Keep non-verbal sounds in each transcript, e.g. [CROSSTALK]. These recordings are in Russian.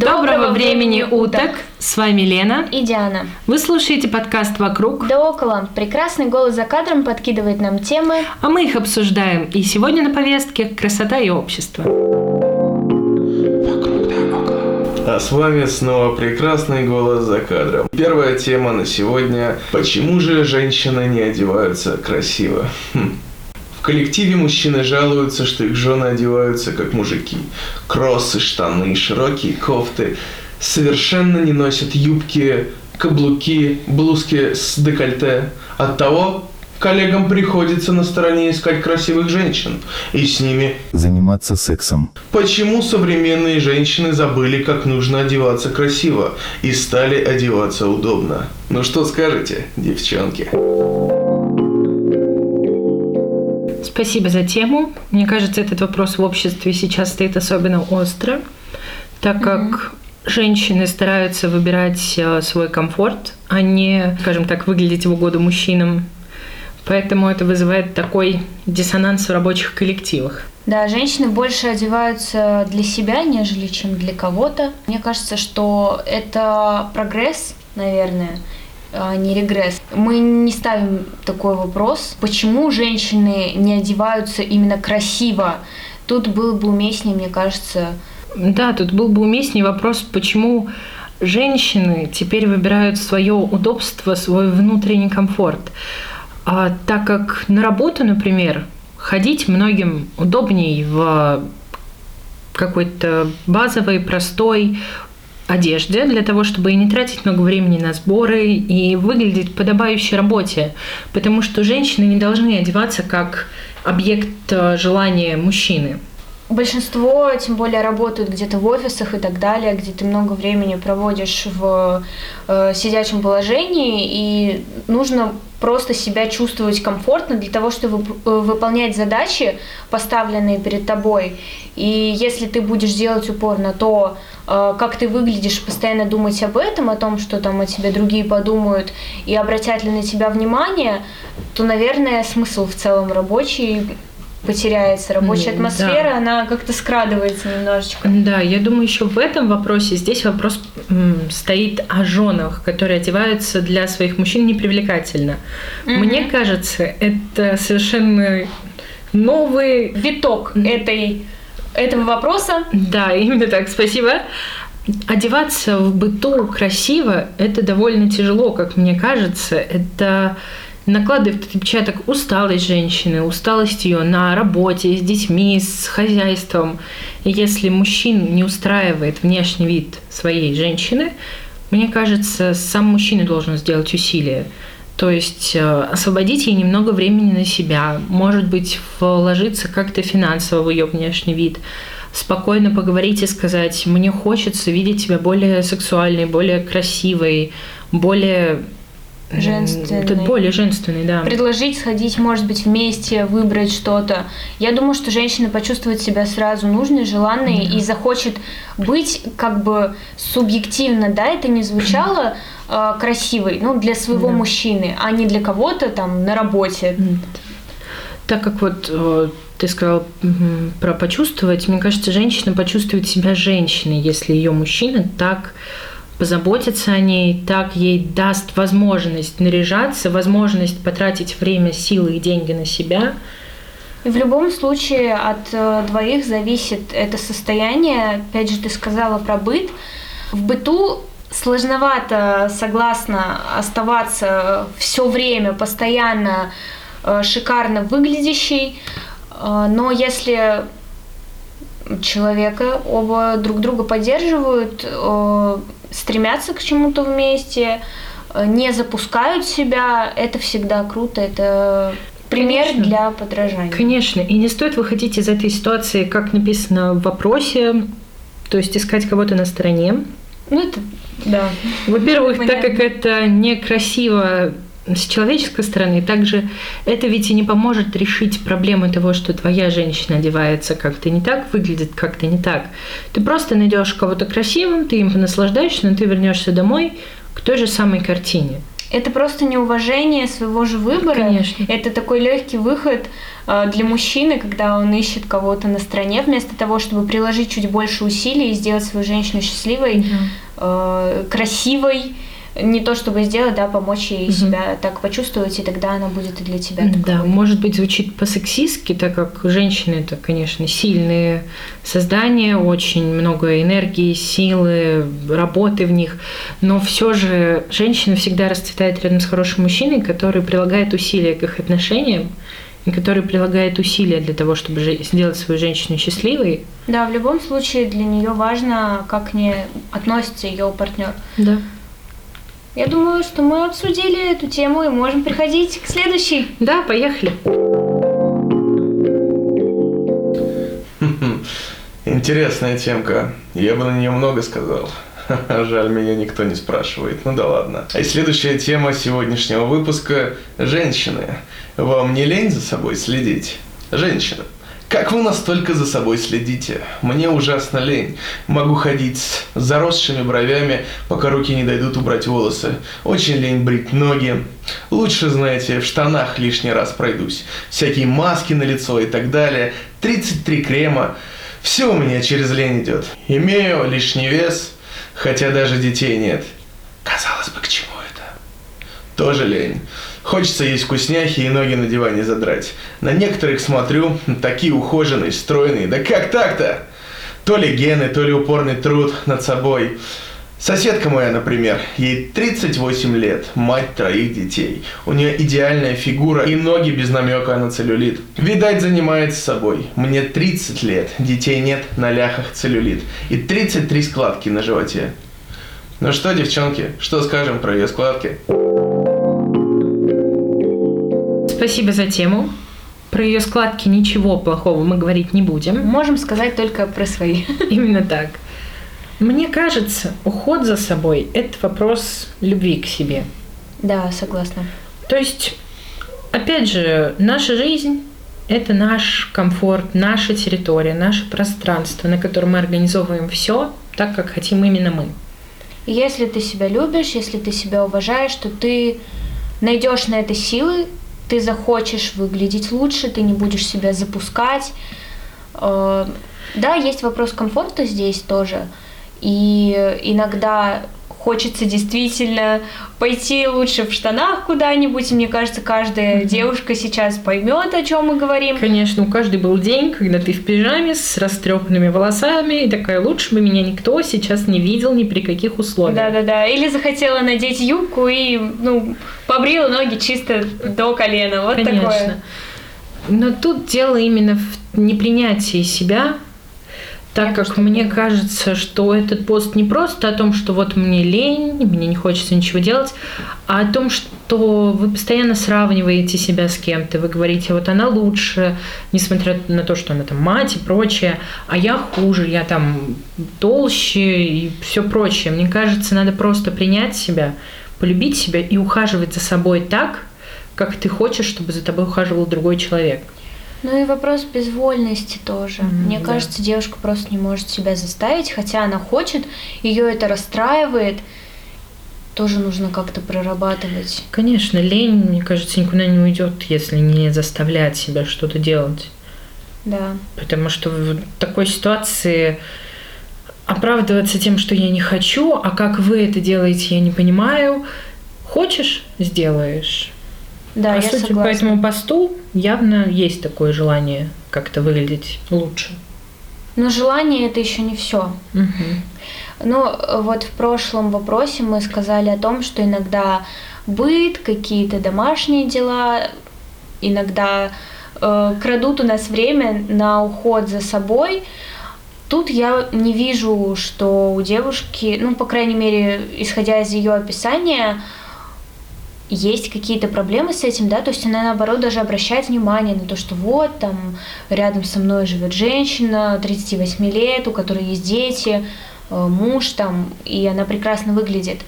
Доброго времени уток! С вами Лена и Диана. Вы слушаете подкаст «Вокруг». Да около. Прекрасный голос за кадром подкидывает нам темы. А мы их обсуждаем. И сегодня на повестке «Красота и общество». А с вами снова прекрасный голос за кадром. Первая тема на сегодня. Почему же женщины не одеваются красиво? Хм. В коллективе мужчины жалуются, что их жены одеваются как мужики. Кроссы, штаны, широкие кофты. Совершенно не носят юбки, каблуки, блузки с декольте. Оттого коллегам приходится на стороне искать красивых женщин и с ними заниматься сексом. Почему современные женщины забыли, как нужно одеваться красиво и стали одеваться удобно? Ну что скажете, девчонки? Спасибо за тему. Мне кажется, этот вопрос в обществе сейчас стоит особенно остро, так как mm женщины стараются выбирать э, свой комфорт, а не, скажем так, выглядеть в угоду мужчинам. Поэтому это вызывает такой диссонанс в рабочих коллективах. Да, женщины больше одеваются для себя, нежели чем для кого-то. Мне кажется, что это прогресс, наверное, а не регресс. Мы не ставим такой вопрос, почему женщины не одеваются именно красиво. Тут было бы уместнее, мне кажется. Да, тут был бы уместнее вопрос, почему женщины теперь выбирают свое удобство, свой внутренний комфорт. А так как на работу, например, ходить многим удобнее в какой-то базовой, простой, одежде для того, чтобы и не тратить много времени на сборы и выглядеть подобающей работе. Потому что женщины не должны одеваться как объект э, желания мужчины. Большинство, тем более, работают где-то в офисах и так далее, где ты много времени проводишь в э, сидячем положении, и нужно просто себя чувствовать комфортно для того, чтобы э, выполнять задачи, поставленные перед тобой. И если ты будешь делать упор на то, э, как ты выглядишь, постоянно думать об этом, о том, что там о тебе другие подумают и обратят ли на тебя внимание, то, наверное, смысл в целом рабочий потеряется. Рабочая атмосфера, да. она как-то скрадывается немножечко. Да, я думаю, еще в этом вопросе, здесь вопрос стоит о женах, которые одеваются для своих мужчин непривлекательно. Mm-hmm. Мне кажется, это совершенно новый виток этой, этого вопроса. Да, именно так, спасибо. Одеваться в быту красиво – это довольно тяжело, как мне кажется. Это накладывает отпечаток усталость женщины, усталость ее на работе, с детьми, с хозяйством. И если мужчин не устраивает внешний вид своей женщины, мне кажется, сам мужчина должен сделать усилие. То есть э, освободить ей немного времени на себя, может быть, вложиться как-то финансово в ее внешний вид, спокойно поговорить и сказать, мне хочется видеть тебя более сексуальной, более красивой, более женственный. Тут более женственный, да. Предложить сходить, может быть, вместе, выбрать что-то. Я думаю, что женщина почувствует себя сразу нужной, желанной да. и захочет быть как бы субъективно, да, это не звучало э, красивой, ну, для своего да. мужчины, а не для кого-то там на работе. Так как вот э, ты сказал про почувствовать, мне кажется, женщина почувствует себя женщиной, если ее мужчина так позаботиться о ней, так ей даст возможность наряжаться, возможность потратить время, силы и деньги на себя. В любом случае от э, двоих зависит это состояние. Опять же, ты сказала про быт. В быту сложновато, согласно, оставаться все время постоянно э, шикарно выглядящей. Э, но если человека оба друг друга поддерживают, стремятся к чему-то вместе, э, не запускают себя, это всегда круто, это пример Конечно. для подражания. Конечно, и не стоит выходить из этой ситуации, как написано в вопросе, то есть искать кого-то на стороне. Ну, это, да. Во-первых, так как это некрасиво с человеческой стороны, также это ведь и не поможет решить проблемы того, что твоя женщина одевается как-то не так, выглядит как-то не так. Ты просто найдешь кого-то красивым, ты им наслаждаешься, но ты вернешься домой к той же самой картине. Это просто неуважение своего же выбора. Конечно. Это такой легкий выход э, для мужчины, когда он ищет кого-то на стороне, вместо того, чтобы приложить чуть больше усилий и сделать свою женщину счастливой, э, красивой, не то чтобы сделать, да, помочь ей Мгм. себя так почувствовать, и тогда она будет и для тебя Да, таковой. может быть, звучит по-сексистски, так как женщины это, конечно, сильные создания, очень много энергии, силы, работы в них. Но все же женщина всегда расцветает рядом с хорошим мужчиной, который прилагает усилия к их отношениям, и который прилагает усилия для того, чтобы сделать свою женщину счастливой. Да, в любом случае для нее важно, как к ней относится ее партнер. Да. Я думаю, что мы обсудили эту тему и можем приходить к следующей. Да, поехали. Интересная темка. Я бы на нее много сказал. [LAUGHS] Жаль, меня никто не спрашивает. Ну да ладно. А следующая тема сегодняшнего выпуска – женщины. Вам не лень за собой следить? Женщина. Как вы настолько за собой следите? Мне ужасно лень. Могу ходить с заросшими бровями, пока руки не дойдут убрать волосы. Очень лень брить ноги. Лучше, знаете, в штанах лишний раз пройдусь. Всякие маски на лицо и так далее. 33 крема. Все у меня через лень идет. Имею лишний вес, хотя даже детей нет. Казалось бы, к чему это? Тоже лень. Хочется есть вкусняхи и ноги на диване задрать. На некоторых смотрю, такие ухоженные, стройные. Да как так-то? То ли гены, то ли упорный труд над собой. Соседка моя, например, ей 38 лет, мать троих детей. У нее идеальная фигура и ноги без намека на целлюлит. Видать, занимается собой. Мне 30 лет, детей нет, на ляхах целлюлит. И 33 складки на животе. Ну что, девчонки, что скажем про ее складки? Спасибо за тему. Про ее складки ничего плохого мы говорить не будем. Можем сказать только про свои. [LAUGHS] Именно так. Мне кажется, уход за собой – это вопрос любви к себе. Да, согласна. То есть, опять же, наша жизнь – это наш комфорт, наша территория, наше пространство, на котором мы организовываем все так, как хотим именно мы. Если ты себя любишь, если ты себя уважаешь, то ты найдешь на это силы, ты захочешь выглядеть лучше, ты не будешь себя запускать. Э, Да, есть вопрос комфорта здесь тоже. И иногда хочется действительно пойти лучше в штанах куда-нибудь. И мне кажется, каждая девушка сейчас поймет, о чем мы говорим. Конечно, у каждой был день, когда ты в пижаме с растрепанными волосами, и такая, лучше бы меня никто сейчас не видел ни при каких условиях. Да-да-да. Или захотела надеть юбку и, ну, побрила ноги чисто до колена. Вот Конечно. такое. Но тут дело именно в непринятии себя, так как мне кажется, что этот пост не просто о том, что вот мне лень, мне не хочется ничего делать, а о том, что вы постоянно сравниваете себя с кем-то, вы говорите, вот она лучше, несмотря на то, что она там мать и прочее, а я хуже, я там толще и все прочее. Мне кажется, надо просто принять себя, полюбить себя и ухаживать за собой так, как ты хочешь, чтобы за тобой ухаживал другой человек. Ну и вопрос безвольности тоже. Мгм, Мне да. кажется, девушка просто не может себя заставить, хотя она хочет, ее это расстраивает. Тоже нужно как-то прорабатывать. Конечно, лень, мне кажется, никуда не уйдет, если не заставлять себя что-то делать. Да. Потому что в такой ситуации оправдываться тем, что я не хочу, а как вы это делаете, я не понимаю. Хочешь – сделаешь. Да, По я по согласна. этому посту явно есть такое желание как-то выглядеть лучше. Но желание это еще не все. Мгм. Ну, э, вот в прошлом вопросе мы сказали о том, что иногда быт, какие-то домашние дела, иногда э, крадут у нас время на уход за собой. Тут я не вижу, что у девушки, ну, по крайней мере, исходя из ее описания, есть какие-то проблемы с этим, да, то есть она наоборот даже обращает внимание на то, что вот там рядом со мной живет женщина 38 лет, у которой есть дети, э, муж там, и она прекрасно выглядит.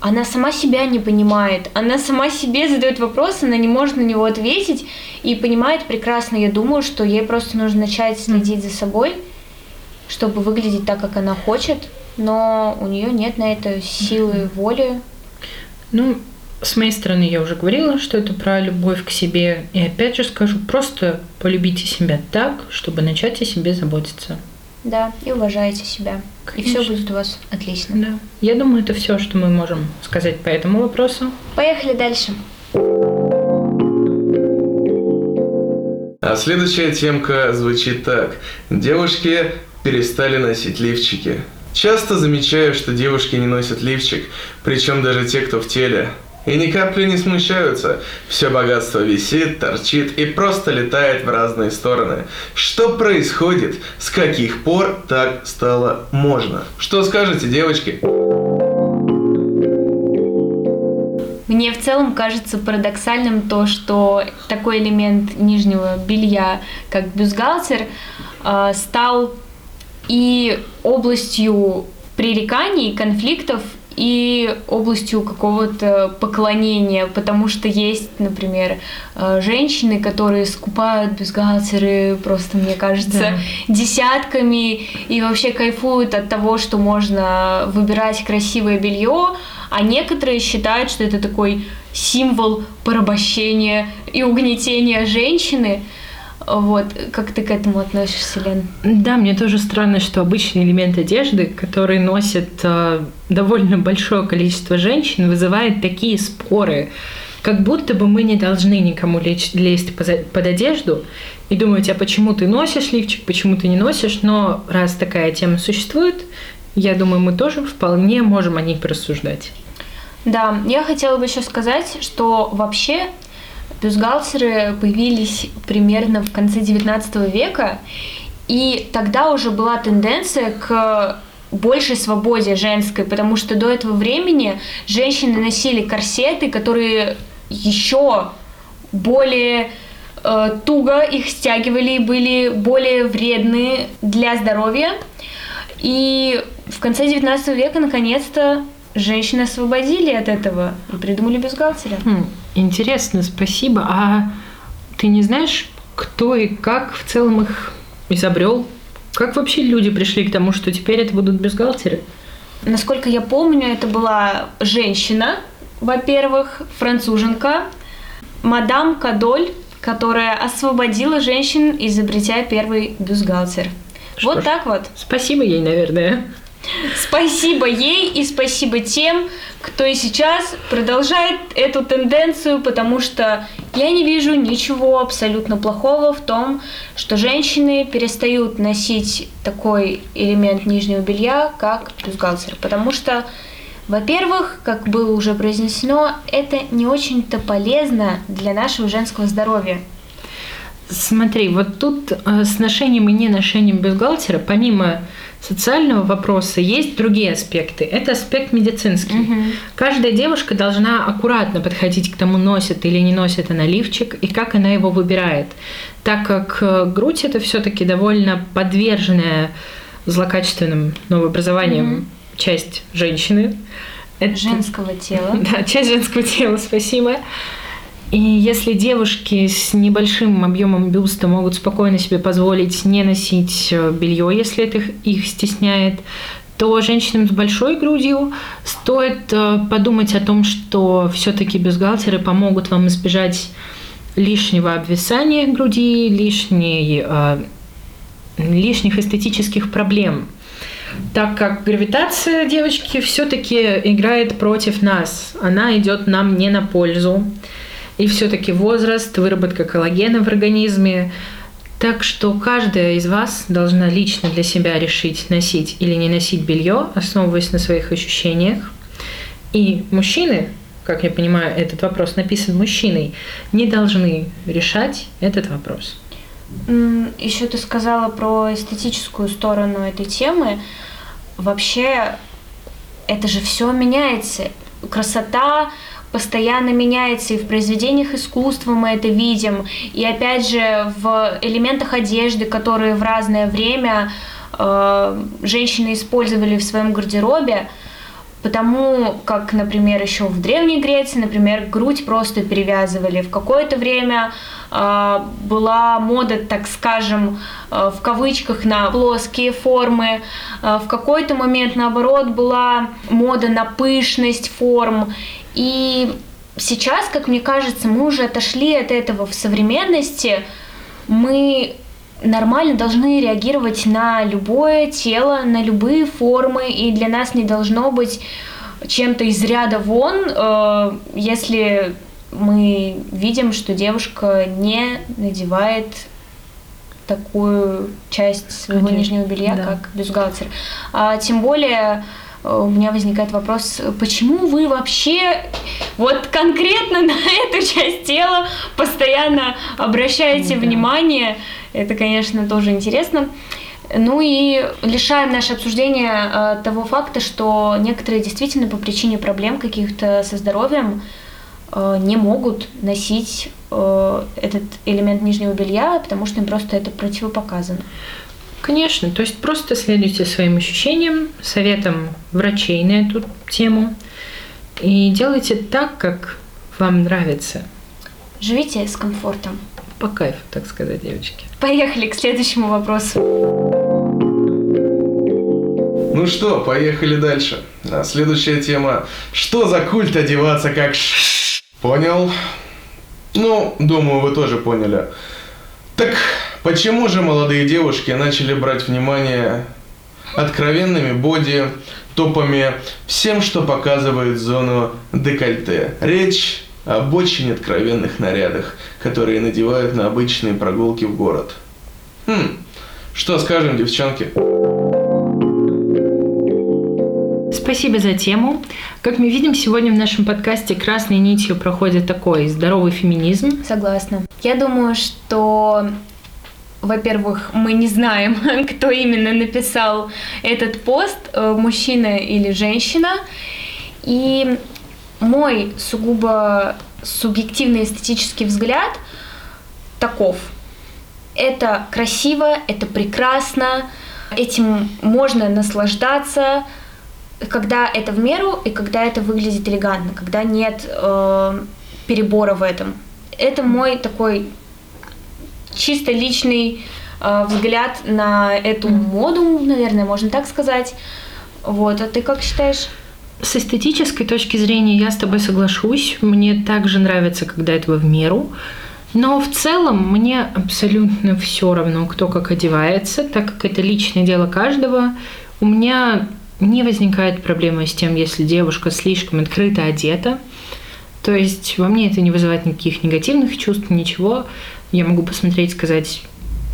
Она сама себя не понимает, она сама себе задает вопрос, она не может на него ответить и понимает прекрасно. Я думаю, что ей просто нужно начать следить за собой, чтобы выглядеть так, как она хочет, но у нее нет на это силы, воли. Ну, С моей стороны я уже говорила, что это про любовь к себе. И опять же скажу, просто полюбите себя так, чтобы начать о себе заботиться. Да, и уважайте себя. Конечно. И все будет у вас отлично. Да. Я думаю, это все, что мы можем сказать по этому вопросу. Поехали дальше. А следующая темка звучит так. Девушки перестали носить лифчики. Часто замечаю, что девушки не носят лифчик, причем даже те, кто в теле. И ни капли не смущаются. Все богатство висит, торчит и просто летает в разные стороны. Что происходит? С каких пор так стало можно? Что скажете, девочки? Мне в целом кажется парадоксальным то, что такой элемент нижнего белья, как бюстгальтер, э, стал и областью пререканий, конфликтов, и областью какого-то поклонения, потому что есть, например, э, женщины, которые скупают бюстгальтеры просто, мне кажется, Да. десятками и вообще кайфуют от того, что можно выбирать красивое белье, а некоторые считают, что это такой символ порабощения и угнетения женщины. Вот, как ты к этому относишься, Лен? Да, мне тоже странно, что обычный элемент одежды, который носит э, довольно большое количество женщин, вызывает такие споры. Как будто бы мы не должны никому лечь- лезть под одежду и думать, а почему ты носишь лифчик, почему ты не носишь. Но раз такая тема существует, я думаю, мы тоже вполне можем о ней порассуждать. Да, я хотела бы еще сказать, что вообще бюстгальтеры появились примерно в конце 19 века, и тогда уже была тенденция к большей свободе женской, потому что до этого времени женщины носили корсеты, которые еще более э, туго их стягивали и были более вредны для здоровья. И в конце 19 века наконец-то женщины освободили от этого и придумали бюстгальтеры. Хм, интересно, спасибо. А ты не знаешь, кто и как в целом их изобрел? Как вообще люди пришли к тому, что теперь это будут бюстгальтеры? Насколько я помню, это была женщина, во-первых, француженка, мадам Кадоль, которая освободила женщин, изобретя первый бюстгальтер. Что вот ж. так вот. Спасибо ей, наверное. Спасибо ей и спасибо тем, кто и сейчас продолжает эту тенденцию, потому что я не вижу ничего абсолютно плохого в том, что женщины перестают носить такой элемент нижнего белья, как бюстгальтер, потому что во-первых, как было уже произнесено, это не очень-то полезно для нашего женского здоровья. Смотри, вот тут э, с ношением и не ношением бюстгальтера, помимо социального вопроса, есть другие аспекты. Это аспект медицинский. Каждая девушка должна аккуратно подходить к тому, носит или не носит она лифчик, и как она его выбирает. Так как э, грудь это все-таки довольно подверженная злокачественным новообразованиям часть женщины. Это- Женского тела. [LAUGHS] Да, часть женского тела, спасибо. И если девушки с небольшим объемом бюста могут спокойно себе позволить не носить э, белье, если это их- стесняет, то женщинам с большой грудью стоит э, подумать о том, что все-таки бюстгальтеры помогут вам избежать лишнего обвисания груди, лишней, э, лишних эстетических проблем так как гравитация девочки все-таки играет против нас. Она идет нам не на пользу. И все-таки возраст, выработка коллагена в организме. Так что каждая из вас должна лично для себя решить, носить или не носить белье, основываясь на своих ощущениях. И мужчины, как я понимаю, этот вопрос написан мужчиной, не должны решать этот вопрос. Еще ты сказала про эстетическую сторону этой темы. Вообще, это же все меняется. Красота постоянно меняется, и в произведениях искусства мы это видим, и опять же в элементах одежды, которые в разное время э, женщины использовали в своем гардеробе, Потому как, например, еще в Древней Греции, например, грудь просто перевязывали. В какое-то время э, была мода, так скажем, э, в кавычках на плоские формы. В какой-то момент, наоборот, была мода на пышность форм. И сейчас, как мне кажется, мы уже отошли от этого в современности. Мы нормально должны реагировать на любое тело, на любые формы, и для нас не должно быть чем-то из ряда вон, э, если мы видим, что девушка не надевает такую часть своего Конечно, нижнего белья, да. как бюстгальтер. А, тем более у меня возникает вопрос, почему вы вообще вот конкретно на [LAUGHS] эту часть тела постоянно обращаете да. внимание? Это, конечно, тоже интересно. Ну и лишаем наше обсуждение э, того факта, что некоторые действительно по причине проблем каких-то со здоровьем э, не могут носить э, этот элемент нижнего белья, потому что им просто это противопоказано. Конечно, то есть просто следуйте своим ощущениям, советам врачей на эту тему и делайте так, как вам нравится. Живите с комфортом. По кайфу, так сказать, девочки. Поехали к следующему вопросу. Ну что, поехали дальше. А следующая тема. Что за культ одеваться как ш... Понял? Ну, думаю, вы тоже поняли. Так почему же молодые девушки начали брать внимание откровенными боди, топами, всем, что показывает зону декольте? Речь об очень откровенных нарядах, которые надевают на обычные прогулки в город. Хм, что скажем, девчонки? Спасибо за тему. Как мы видим, сегодня в нашем подкасте красной нитью проходит такой здоровый феминизм. Согласна. Я думаю, что во-первых, мы не знаем, [LAUGHS] кто именно написал этот пост, э, мужчина или женщина. И мой сугубо субъективный эстетический взгляд таков. Это красиво, это прекрасно, этим можно наслаждаться, когда это в меру и когда это выглядит элегантно, когда нет э, перебора в этом. Это мой такой чисто личный э, взгляд на эту моду, наверное, можно так сказать. Вот, а ты как считаешь? С эстетической точки зрения я с тобой соглашусь. Мне также нравится, когда этого в меру. Но в целом мне абсолютно все равно, кто как одевается, так как это личное дело каждого. У меня не возникает проблемы с тем, если девушка слишком открыто одета. То есть во мне это не вызывает никаких негативных чувств, ничего. Я могу посмотреть и сказать,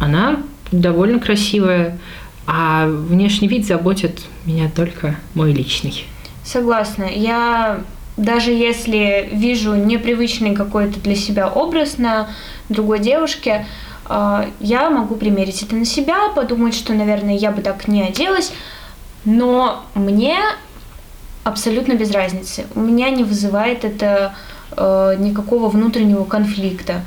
она довольно красивая, а внешний вид заботит меня только мой личный. Согласна. Я даже если вижу непривычный какой-то для себя образ на другой девушке, а, я могу примерить это на себя, подумать, что, наверное, я бы так не оделась, но мне абсолютно без разницы. У меня не вызывает это э, никакого внутреннего конфликта.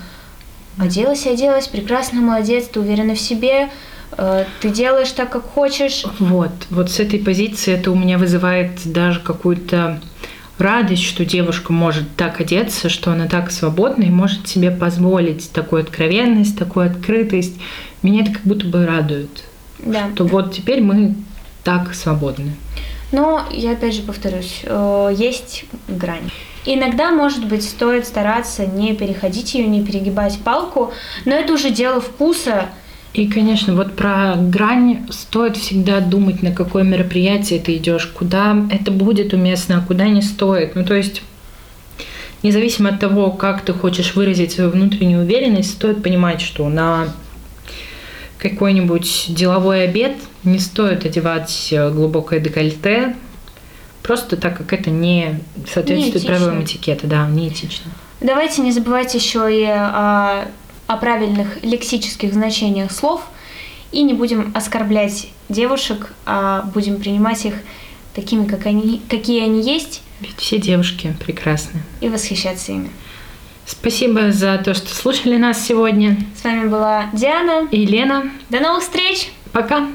Оделась, оделась, прекрасно, молодец, ты уверена в себе, э, ты делаешь так, как хочешь. Вот, вот с этой позиции это у меня вызывает даже какую-то радость, что девушка может так одеться, что она так свободна и может себе позволить такую откровенность, такую открытость. Меня это как будто бы радует. Да. Что вот теперь мы так свободны. Но я опять же повторюсь, э, есть грань. Иногда, может быть, стоит стараться не переходить ее, не перегибать палку, но это уже дело вкуса. И, конечно, вот про грань стоит всегда думать, на какое мероприятие ты идешь, куда это будет уместно, а куда не стоит. Ну, то есть, независимо от того, как ты хочешь выразить свою внутреннюю уверенность, стоит понимать, что на какой-нибудь деловой обед не стоит одевать глубокое декольте, просто так как это не соответствует не правилам этикета, да, неэтично. Давайте не забывать еще и о, о правильных лексических значениях слов и не будем оскорблять девушек, а будем принимать их такими, как они, какие они есть. Ведь все девушки прекрасны. И восхищаться ими. Спасибо за то, что слушали нас сегодня. С вами была Диана и Лена. До новых встреч! Пока!